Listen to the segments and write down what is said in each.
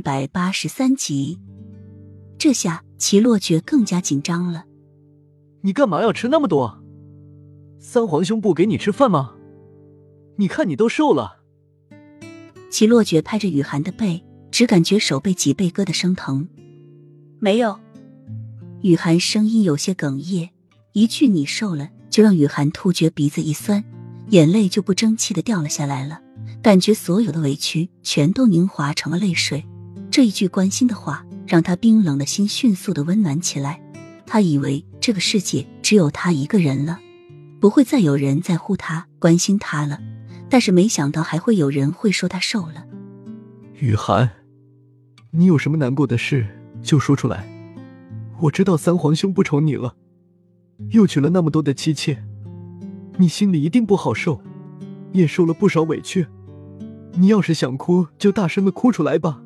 一百八十三集，这下齐洛觉更加紧张了。你干嘛要吃那么多？三皇兄不给你吃饭吗？你看你都瘦了。齐洛觉拍着雨涵的背，只感觉手背脊背疙瘩生疼。没有。雨涵声音有些哽咽，一句“你瘦了”，就让雨涵突觉鼻子一酸，眼泪就不争气的掉了下来了。感觉所有的委屈全都凝华成了泪水，这一句关心的话让他冰冷的心迅速的温暖起来。他以为这个世界只有他一个人了，不会再有人在乎他、关心他了。但是没想到还会有人会说他瘦了。雨涵，你有什么难过的事就说出来。我知道三皇兄不宠你了，又娶了那么多的妻妾，你心里一定不好受，也受了不少委屈。你要是想哭，就大声的哭出来吧。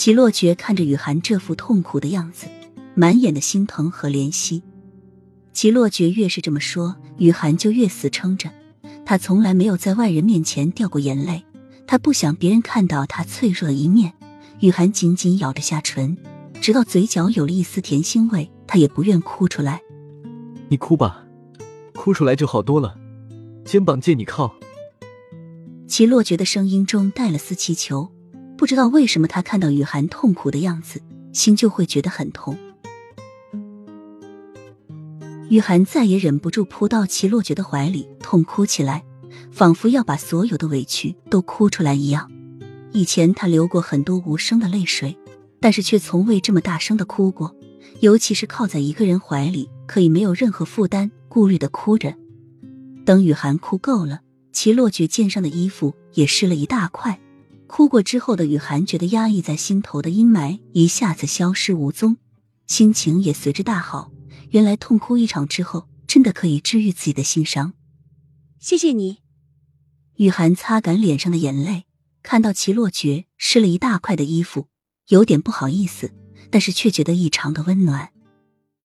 齐洛觉看着雨涵这副痛苦的样子，满眼的心疼和怜惜。齐洛觉越是这么说，雨涵就越死撑着。他从来没有在外人面前掉过眼泪，他不想别人看到他脆弱的一面。雨涵紧紧咬着下唇，直到嘴角有了一丝甜腥味，他也不愿哭出来。你哭吧，哭出来就好多了。肩膀借你靠。齐洛觉的声音中带了丝祈求，不知道为什么，他看到雨涵痛苦的样子，心就会觉得很痛。雨涵再也忍不住扑到齐洛觉的怀里，痛哭起来，仿佛要把所有的委屈都哭出来一样。以前他流过很多无声的泪水，但是却从未这么大声的哭过，尤其是靠在一个人怀里，可以没有任何负担、顾虑的哭着。等雨涵哭够了。齐洛觉肩上的衣服也湿了一大块，哭过之后的雨涵觉得压抑在心头的阴霾一下子消失无踪，心情也随之大好。原来痛哭一场之后，真的可以治愈自己的心伤。谢谢你，雨涵擦干脸上的眼泪，看到齐洛觉湿了一大块的衣服，有点不好意思，但是却觉得异常的温暖。